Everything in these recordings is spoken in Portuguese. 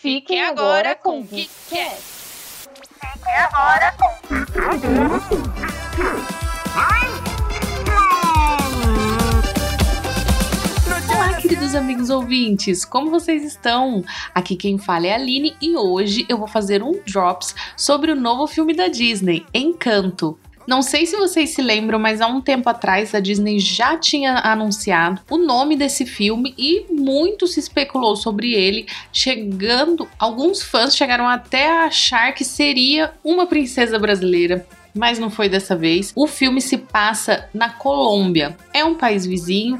Fique agora com o Geekcast. Fique agora com Olá, queridos amigos ouvintes, como vocês estão? Aqui quem fala é a Aline e hoje eu vou fazer um drops sobre o novo filme da Disney, Encanto. Não sei se vocês se lembram, mas há um tempo atrás a Disney já tinha anunciado o nome desse filme e muito se especulou sobre ele, chegando, alguns fãs chegaram até a achar que seria uma princesa brasileira mas não foi dessa vez. O filme se passa na Colômbia. É um país vizinho,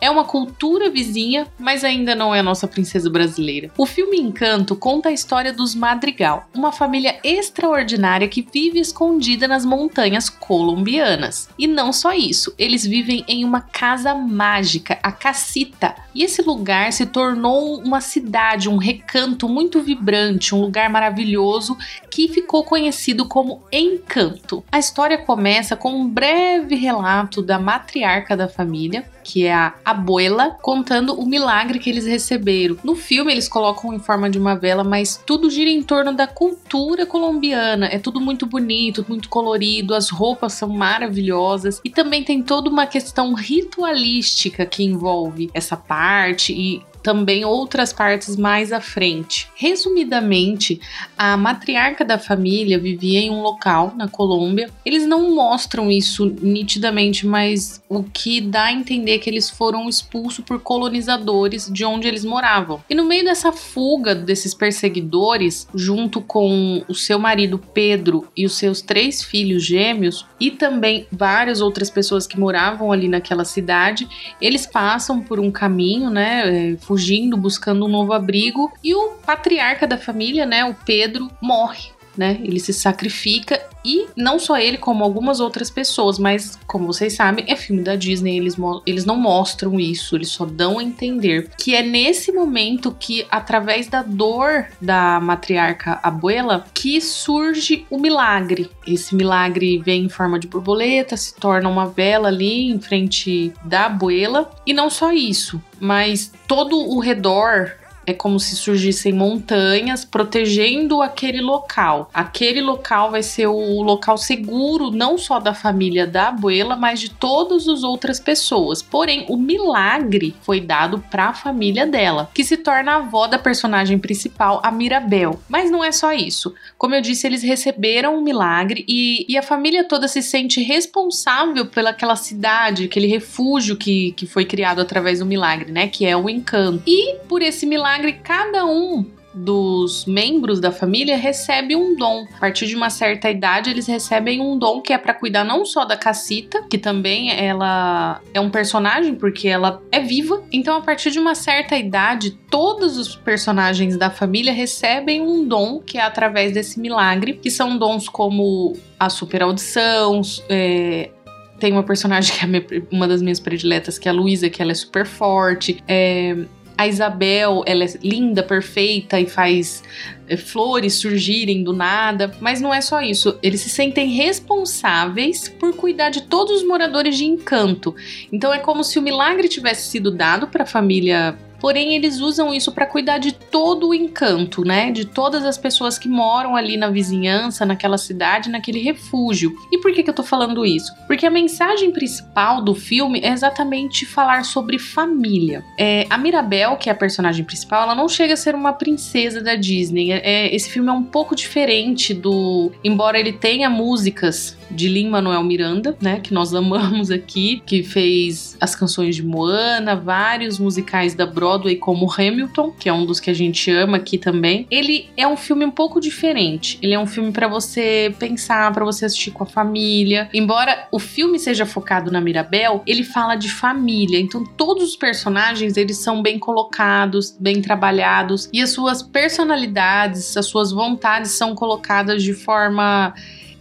é uma cultura vizinha, mas ainda não é a nossa princesa brasileira. O filme Encanto conta a história dos Madrigal, uma família extraordinária que vive escondida nas montanhas colombianas. E não só isso, eles vivem em uma casa mágica, a Casita. E esse lugar se tornou uma cidade, um recanto muito vibrante, um lugar maravilhoso que ficou conhecido como Encanto. A história começa com um breve relato da matriarca da família, que é a abuela, contando o milagre que eles receberam. No filme eles colocam em forma de uma vela, mas tudo gira em torno da cultura colombiana. É tudo muito bonito, muito colorido, as roupas são maravilhosas e também tem toda uma questão ritualística que envolve essa parte e também outras partes mais à frente. Resumidamente, a matriarca da família vivia em um local na Colômbia. Eles não mostram isso nitidamente, mas o que dá a entender é que eles foram expulsos por colonizadores de onde eles moravam. E no meio dessa fuga desses perseguidores, junto com o seu marido Pedro e os seus três filhos gêmeos, e também várias outras pessoas que moravam ali naquela cidade, eles passam por um caminho, né? Fugindo, buscando um novo abrigo, e o patriarca da família, né, o Pedro, morre. Né? Ele se sacrifica e não só ele, como algumas outras pessoas, mas como vocês sabem, é filme da Disney, eles, eles não mostram isso, eles só dão a entender que é nesse momento que, através da dor da matriarca abuela, que surge o milagre. Esse milagre vem em forma de borboleta, se torna uma vela ali em frente da abuela, e não só isso, mas todo o redor é como se surgissem montanhas protegendo aquele local. Aquele local vai ser o local seguro não só da família da abuela, mas de todas as outras pessoas. Porém, o milagre foi dado para a família dela, que se torna a avó da personagem principal, a Mirabel. Mas não é só isso. Como eu disse, eles receberam o um milagre e, e, a família toda se sente responsável pelaquela cidade, aquele refúgio que, que foi criado através do milagre, né? Que é o encanto. E por esse milagre milagre, cada um dos membros da família recebe um dom. A partir de uma certa idade, eles recebem um dom que é para cuidar não só da Cacita, que também ela é um personagem porque ela é viva. Então, a partir de uma certa idade, todos os personagens da família recebem um dom que é através desse milagre, que são dons como a super audição, é, tem uma personagem que é uma das minhas prediletas, que é a Luísa, que ela é super forte. É, a Isabel, ela é linda, perfeita e faz é, flores surgirem do nada, mas não é só isso. Eles se sentem responsáveis por cuidar de todos os moradores de Encanto. Então é como se o milagre tivesse sido dado para a família Porém, eles usam isso para cuidar de todo o encanto, né? De todas as pessoas que moram ali na vizinhança, naquela cidade, naquele refúgio. E por que, que eu tô falando isso? Porque a mensagem principal do filme é exatamente falar sobre família. É, a Mirabel, que é a personagem principal, ela não chega a ser uma princesa da Disney. É, esse filme é um pouco diferente do. Embora ele tenha músicas de Lin-Manuel Miranda, né, que nós amamos aqui, que fez as canções de Moana, vários musicais da Broadway como Hamilton, que é um dos que a gente ama aqui também. Ele é um filme um pouco diferente. Ele é um filme para você pensar, para você assistir com a família. Embora o filme seja focado na Mirabel, ele fala de família. Então todos os personagens, eles são bem colocados, bem trabalhados e as suas personalidades, as suas vontades são colocadas de forma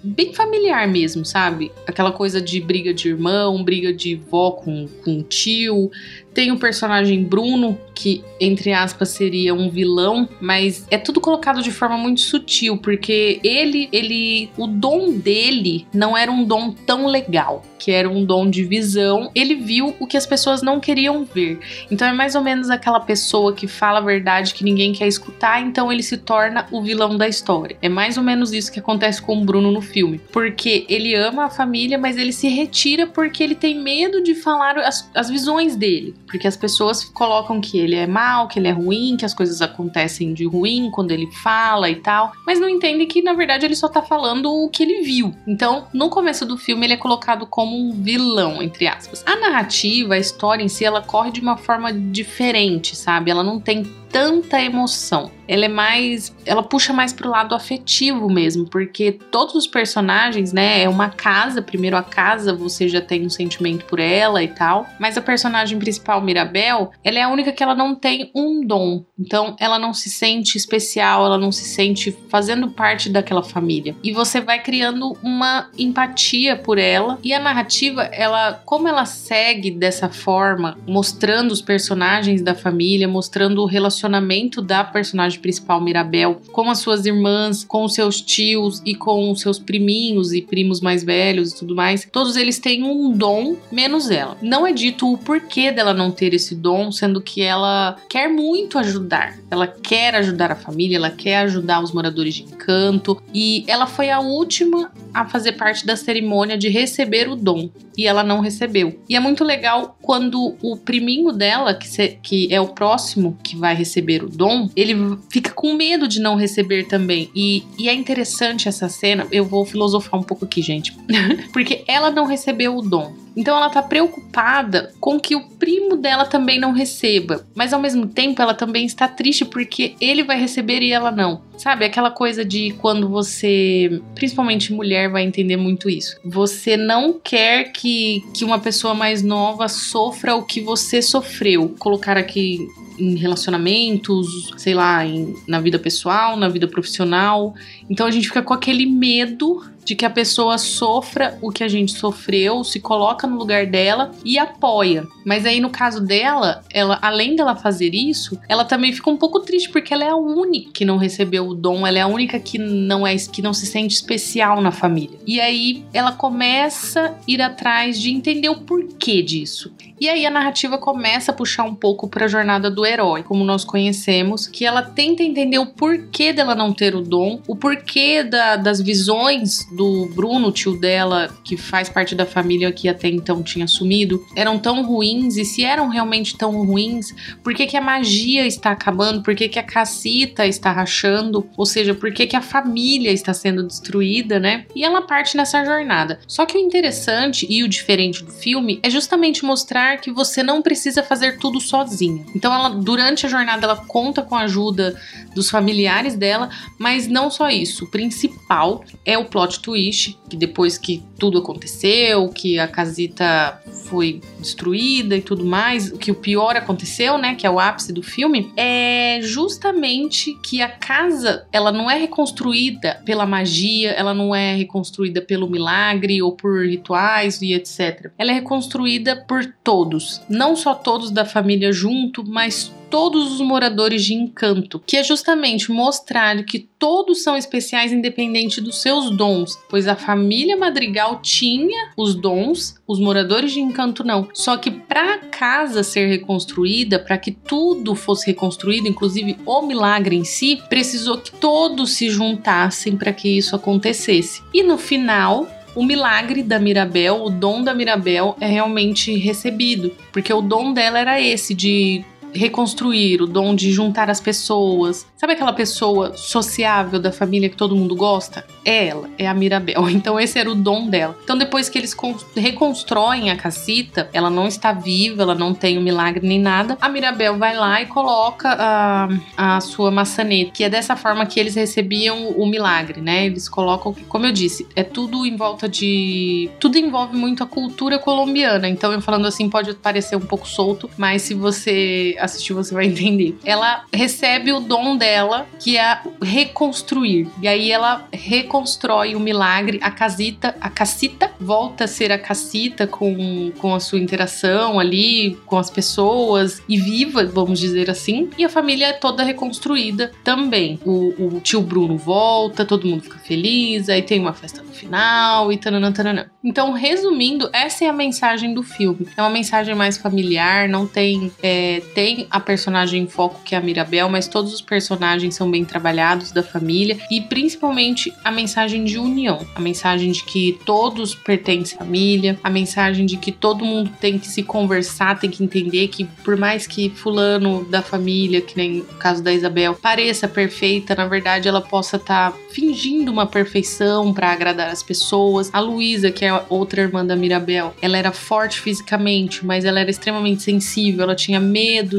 bem familiar mesmo, sabe? Aquela coisa de briga de irmão, briga de vó com, com tio. Tem o personagem Bruno, que entre aspas seria um vilão, mas é tudo colocado de forma muito sutil, porque ele, ele, o dom dele não era um dom tão legal que era um dom de visão, ele viu o que as pessoas não queriam ver. Então é mais ou menos aquela pessoa que fala a verdade que ninguém quer escutar, então ele se torna o vilão da história. É mais ou menos isso que acontece com o Bruno no filme, porque ele ama a família, mas ele se retira porque ele tem medo de falar as, as visões dele, porque as pessoas colocam que ele é mal, que ele é ruim, que as coisas acontecem de ruim quando ele fala e tal, mas não entendem que na verdade ele só tá falando o que ele viu. Então, no começo do filme ele é colocado como um vilão, entre aspas. A narrativa, a história em si, ela corre de uma forma diferente, sabe? Ela não tem tanta emoção. Ela é mais. Ela puxa mais pro lado afetivo mesmo, porque todos os personagens, né? É uma casa, primeiro a casa, você já tem um sentimento por ela e tal. Mas a personagem principal, Mirabel, ela é a única que ela não tem um dom. Então ela não se sente especial, ela não se sente fazendo parte daquela família. E você vai criando uma empatia por ela. E a narrativa, ela, como ela segue dessa forma, mostrando os personagens da família, mostrando o relacionamento relacionamento da personagem principal, Mirabel, com as suas irmãs, com os seus tios e com os seus priminhos e primos mais velhos e tudo mais. Todos eles têm um dom, menos ela. Não é dito o porquê dela não ter esse dom, sendo que ela quer muito ajudar. Ela quer ajudar a família, ela quer ajudar os moradores de encanto e ela foi a última a fazer parte da cerimônia de receber o dom e ela não recebeu. E é muito legal quando o priminho dela, que, se, que é o próximo que vai receber o dom, ele fica com medo de não receber também. E, e é interessante essa cena. Eu vou filosofar um pouco aqui, gente. Porque ela não recebeu o dom. Então ela tá preocupada com que o primo dela também não receba, mas ao mesmo tempo ela também está triste porque ele vai receber e ela não. Sabe, aquela coisa de quando você, principalmente mulher, vai entender muito isso. Você não quer que, que uma pessoa mais nova sofra o que você sofreu. Colocar aqui em relacionamentos, sei lá, em, na vida pessoal, na vida profissional. Então a gente fica com aquele medo de que a pessoa sofra o que a gente sofreu, se coloca no lugar dela e apoia. Mas aí no caso dela, ela além dela fazer isso, ela também fica um pouco triste porque ela é a única que não recebeu o dom, ela é a única que não é que não se sente especial na família. E aí ela começa a ir atrás de entender o porquê disso. E aí a narrativa começa a puxar um pouco para a jornada do herói, como nós conhecemos, que ela tenta entender o porquê dela não ter o dom, o porquê da, das visões do Bruno, tio dela, que faz parte da família que até então tinha sumido, eram tão ruins e se eram realmente tão ruins, por que, que a magia está acabando? Por que, que a cacita está rachando? Ou seja, por que, que a família está sendo destruída, né? E ela parte nessa jornada. Só que o interessante e o diferente do filme é justamente mostrar que você não precisa fazer tudo sozinha. Então ela durante a jornada ela conta com a ajuda dos familiares dela, mas não só isso. O principal é o plot twist, que depois que tudo aconteceu, que a casita foi destruída e tudo mais, que o pior aconteceu, né, que é o ápice do filme, é justamente que a casa, ela não é reconstruída pela magia, ela não é reconstruída pelo milagre ou por rituais e etc. Ela é reconstruída por todos, não só todos da família junto, mas todos os moradores de Encanto, que é justamente mostrar que todos são especiais independente dos seus dons, pois a família Madrigal tinha os dons, os moradores de Encanto não. Só que para a casa ser reconstruída, para que tudo fosse reconstruído, inclusive o milagre em si, precisou que todos se juntassem para que isso acontecesse. E no final, o milagre da Mirabel, o dom da Mirabel é realmente recebido, porque o dom dela era esse de reconstruir, o dom de juntar as pessoas. Sabe aquela pessoa sociável da família que todo mundo gosta? É ela, é a Mirabel. Então esse era o dom dela. Então depois que eles reconstroem a casita, ela não está viva, ela não tem o um milagre nem nada. A Mirabel vai lá e coloca a, a sua maçaneta, que é dessa forma que eles recebiam o milagre, né? Eles colocam, como eu disse, é tudo em volta de, tudo envolve muito a cultura colombiana. Então eu falando assim pode parecer um pouco solto, mas se você assistir você vai entender. Ela recebe o dom dela, que é reconstruir. E aí ela reconstrói o milagre, a casita, a cacita volta a ser a cacita com, com a sua interação ali, com as pessoas e viva, vamos dizer assim. E a família é toda reconstruída também. O, o tio Bruno volta, todo mundo fica feliz, aí tem uma festa no final e tananã, tananã. Então, resumindo, essa é a mensagem do filme. É uma mensagem mais familiar, não tem. É, tem a personagem em foco que é a Mirabel, mas todos os personagens são bem trabalhados da família e principalmente a mensagem de união, a mensagem de que todos pertencem à família, a mensagem de que todo mundo tem que se conversar, tem que entender que por mais que fulano da família, que nem o caso da Isabel, pareça perfeita, na verdade ela possa estar tá fingindo uma perfeição para agradar as pessoas. A Luísa, que é outra irmã da Mirabel, ela era forte fisicamente, mas ela era extremamente sensível, ela tinha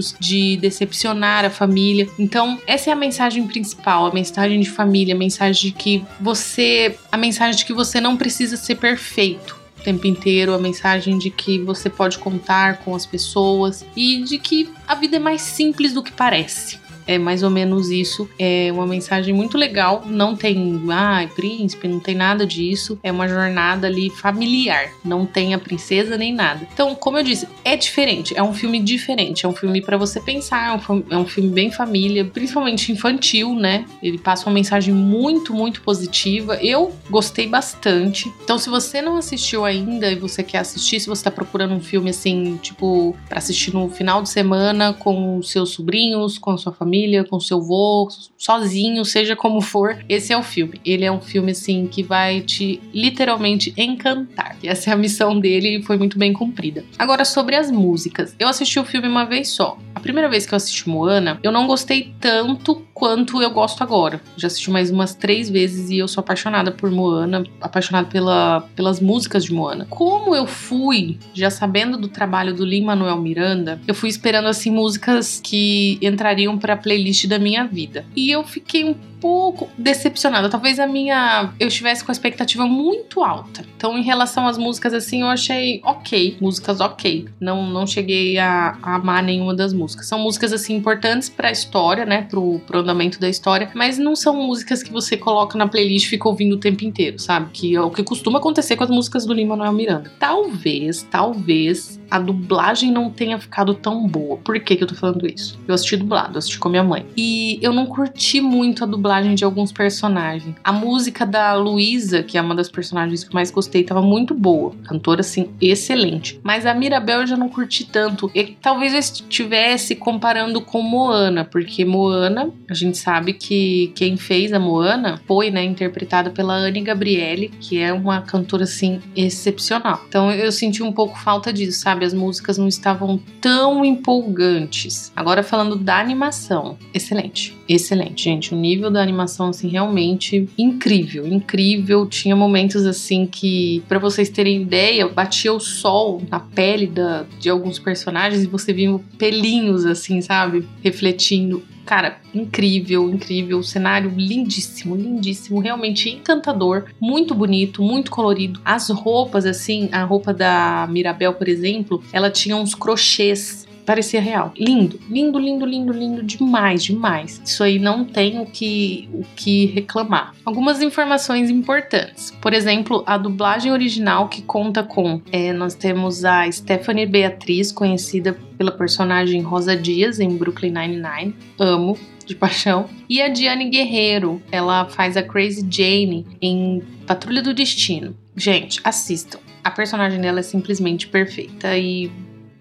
medos de decepcionar a família. Então, essa é a mensagem principal, a mensagem de família, a mensagem de que você, a mensagem de que você não precisa ser perfeito o tempo inteiro, a mensagem de que você pode contar com as pessoas e de que a vida é mais simples do que parece. É mais ou menos isso. É uma mensagem muito legal. Não tem, ai, ah, príncipe, não tem nada disso. É uma jornada ali familiar. Não tem a princesa nem nada. Então, como eu disse, é diferente. É um filme diferente. É um filme para você pensar. É um, é um filme bem família, principalmente infantil, né? Ele passa uma mensagem muito, muito positiva. Eu gostei bastante. Então, se você não assistiu ainda e você quer assistir, se você tá procurando um filme assim, tipo, para assistir no final de semana com seus sobrinhos, com a sua família família, com seu vô, sozinho, seja como for, esse é o filme. Ele é um filme assim que vai te literalmente encantar. E essa é a missão dele e foi muito bem cumprida. Agora sobre as músicas. Eu assisti o filme uma vez só. A primeira vez que eu assisti Moana, eu não gostei tanto quanto eu gosto agora. Já assisti mais umas três vezes e eu sou apaixonada por Moana, apaixonada pela, pelas músicas de Moana. Como eu fui já sabendo do trabalho do Lin Manuel Miranda, eu fui esperando assim músicas que entrariam para playlist da minha vida. E eu fiquei um pouco decepcionada. Talvez a minha. Eu estivesse com a expectativa muito alta. Então, em relação às músicas, assim, eu achei ok. Músicas ok. Não, não cheguei a, a amar nenhuma das músicas. São músicas, assim, importantes pra história, né? Pro, pro andamento da história. Mas não são músicas que você coloca na playlist e fica ouvindo o tempo inteiro, sabe? Que é o que costuma acontecer com as músicas do Lima Manuel Miranda. Talvez, talvez a dublagem não tenha ficado tão boa. Por que, que eu tô falando isso? Eu assisti dublado, assisti com minha mãe. E eu não curti muito a dublagem de alguns personagens. A música da Luísa, que é uma das personagens que mais gostei, tava muito boa. Cantora, assim, excelente. Mas a Mirabel eu já não curti tanto. E talvez eu estivesse comparando com Moana, porque Moana, a gente sabe que quem fez a Moana foi, né, interpretada pela Anne Gabriele, que é uma cantora, assim, excepcional. Então eu senti um pouco falta disso, sabe? As músicas não estavam tão empolgantes. Agora falando da animação, excelente, excelente, gente. O nível da animação, assim, realmente incrível, incrível. Tinha momentos assim que, para vocês terem ideia, batia o sol na pele da, de alguns personagens e você via pelinhos, assim, sabe? Refletindo Cara, incrível, incrível. O cenário lindíssimo, lindíssimo, realmente encantador, muito bonito, muito colorido. As roupas, assim, a roupa da Mirabel, por exemplo, ela tinha uns crochês parecia real. Lindo, lindo, lindo, lindo, lindo demais, demais. Isso aí não tem o que, o que reclamar. Algumas informações importantes. Por exemplo, a dublagem original que conta com. É, nós temos a Stephanie Beatriz, conhecida pela personagem Rosa Dias em Brooklyn Nine-Nine. Amo de paixão. E a Diane Guerreiro, ela faz a Crazy Jane em Patrulha do Destino. Gente, assistam. A personagem dela é simplesmente perfeita e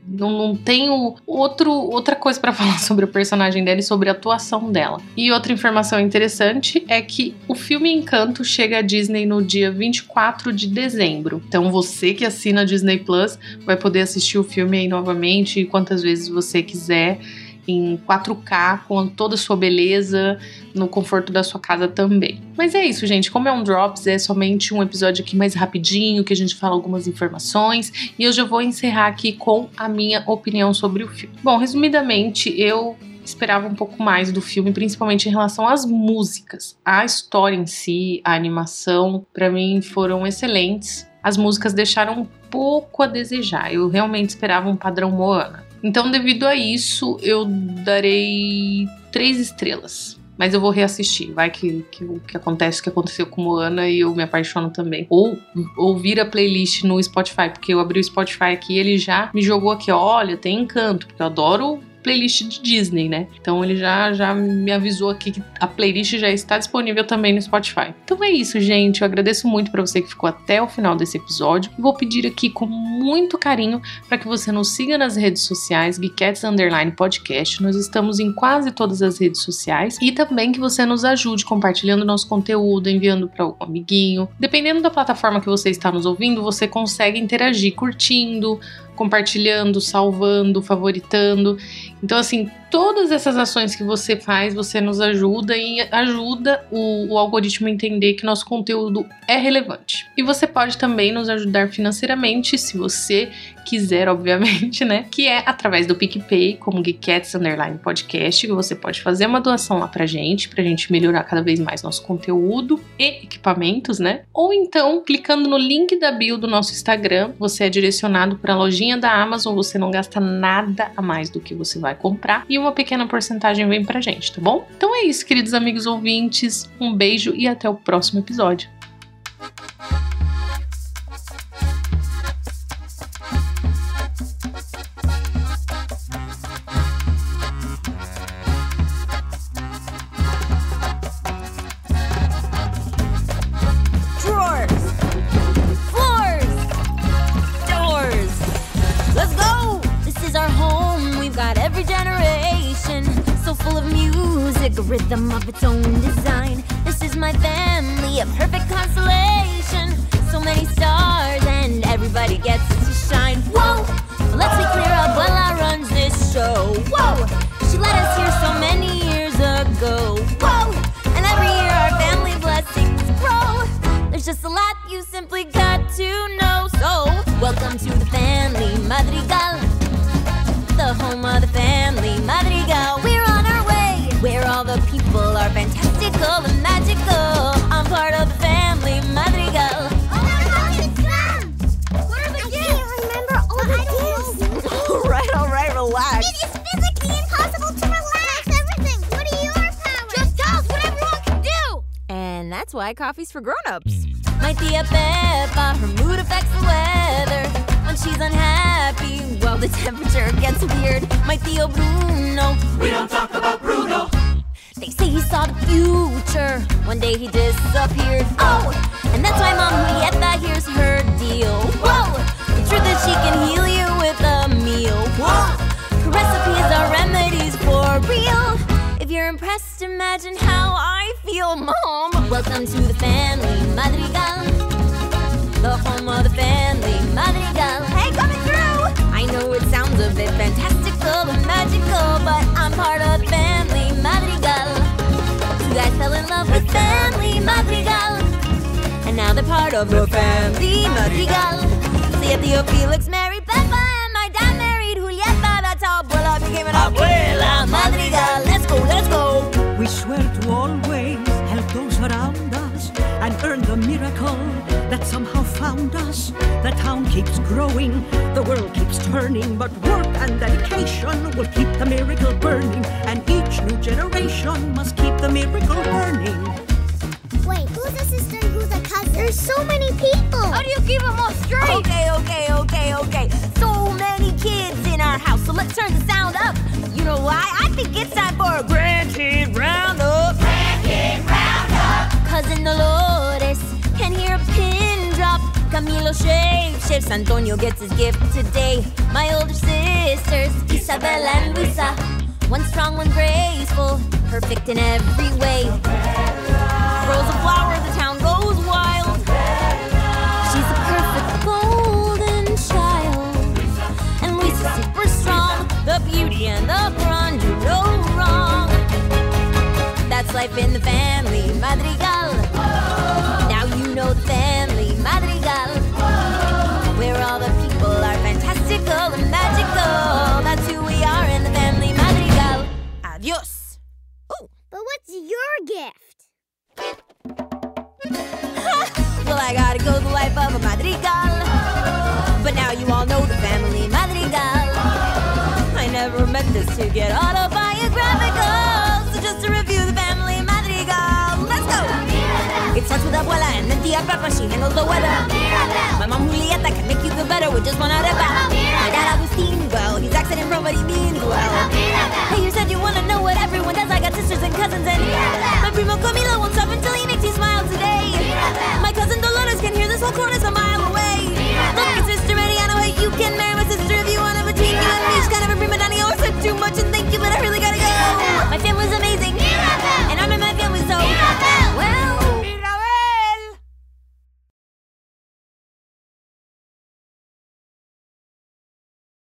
não, não tenho outro, outra coisa para falar sobre o personagem dela e sobre a atuação dela. E outra informação interessante é que o filme Encanto chega à Disney no dia 24 de dezembro. Então você que assina a Disney Plus vai poder assistir o filme aí novamente quantas vezes você quiser em 4K com toda a sua beleza, no conforto da sua casa também. Mas é isso, gente. Como é um Drops, é somente um episódio aqui mais rapidinho, que a gente fala algumas informações. E eu já vou encerrar aqui com a minha opinião sobre o filme. Bom, resumidamente, eu esperava um pouco mais do filme, principalmente em relação às músicas. A história em si, a animação, para mim foram excelentes. As músicas deixaram um pouco a desejar. Eu realmente esperava um padrão Moana Então, devido a isso, eu darei três estrelas. Mas eu vou reassistir. Vai que, que, que acontece o que aconteceu com Moana e eu me apaixono também. Ou ouvir a playlist no Spotify, porque eu abri o Spotify aqui e ele já me jogou aqui, olha, tem encanto, porque eu adoro playlist de Disney, né? Então ele já, já me avisou aqui que a playlist já está disponível também no Spotify. Então é isso, gente. Eu agradeço muito para você que ficou até o final desse episódio. Vou pedir aqui com muito carinho para que você nos siga nas redes sociais, Geekettes Underline Podcast. Nós estamos em quase todas as redes sociais e também que você nos ajude compartilhando nosso conteúdo, enviando para algum amiguinho. Dependendo da plataforma que você está nos ouvindo, você consegue interagir curtindo, compartilhando, salvando, favoritando. Então, assim, todas essas ações que você faz, você nos ajuda e ajuda o, o, algoritmo a entender que nosso conteúdo é relevante. E você pode também nos ajudar financeiramente, se você quiser, obviamente, né? Que é através do PicPay, como Geekettes Underline Podcast, que você pode fazer uma doação lá pra gente, pra gente melhorar cada vez mais nosso conteúdo e equipamentos, né? Ou então, clicando no link da bio do nosso Instagram, você é direcionado para a lojinha da Amazon, você não gasta nada a mais do que você vai comprar e uma pequena porcentagem vem pra gente, tá bom? Então é isso, queridos amigos ouvintes. Um beijo e até o próximo episódio. Shine. Whoa! Let's be clear, Abuela runs this show. Whoa! She let us here so many years ago. Whoa! And every year our family blessings grow. There's just a lot you simply got to know. So, welcome to the family Madrigal, the home of the family Madrigal. And that's why coffee's for grown-ups. Hmm. Might be a Peppa, her mood affects the weather. When she's unhappy, well, the temperature gets weird. Might be a Bruno. We don't talk about Bruno. They say he saw the future. One day he disappeared. Oh, and that's why Mom Julieta here's her deal. Whoa, the truth is she can heal you with a meal. Whoa, her recipes are remedies for real. If you're impressed, imagine how I feel, Mom. Welcome to the family Madrigal, the home of the family Madrigal. Hey, coming through. I know it sounds a bit fantastical and magical, but I'm part of the family Madrigal. Two guys fell in love with family Madrigal, and now they're part of the family Madrigal. See Theo Felix married Peppa, and my dad married Julieta. That's how Abuela became an Abuela Madrigal. Let's go, let's go. We swear somehow found us. The town keeps growing, the world keeps turning, but work and dedication will keep the miracle burning, and each new generation must keep the miracle burning. Wait, who's a sister and who's a cousin? There's so many people. How do you keep them all straight? Okay, okay, okay, okay. So many kids in our house, so let's turn the sound up. You know why? I think it's time for a grandkid roundup. Grandkid roundup. Cousin Dolores can Camilo shifts. Antonio gets his gift today. My older sisters, Isabella and Luisa. One strong, one graceful, perfect in every way. Grows a flower, the town goes wild. She's a perfect golden child. And Lisa's super strong. The beauty and the do no wrong. That's life in the family Madrigal. is to get autobiographical. So just to review the family madrigal. Let's go! It starts with abuela and then the papa, she handles the weather. My mom Julieta can make you feel better with just one arepa. My dad Agustin, well, he's accident prone, but he means well. Hey, you said you wanna know what everyone does. I got sisters and cousins and my primo Camilo won't stop until he makes you smile today. My cousin Dolores can hear this whole corner of my so well.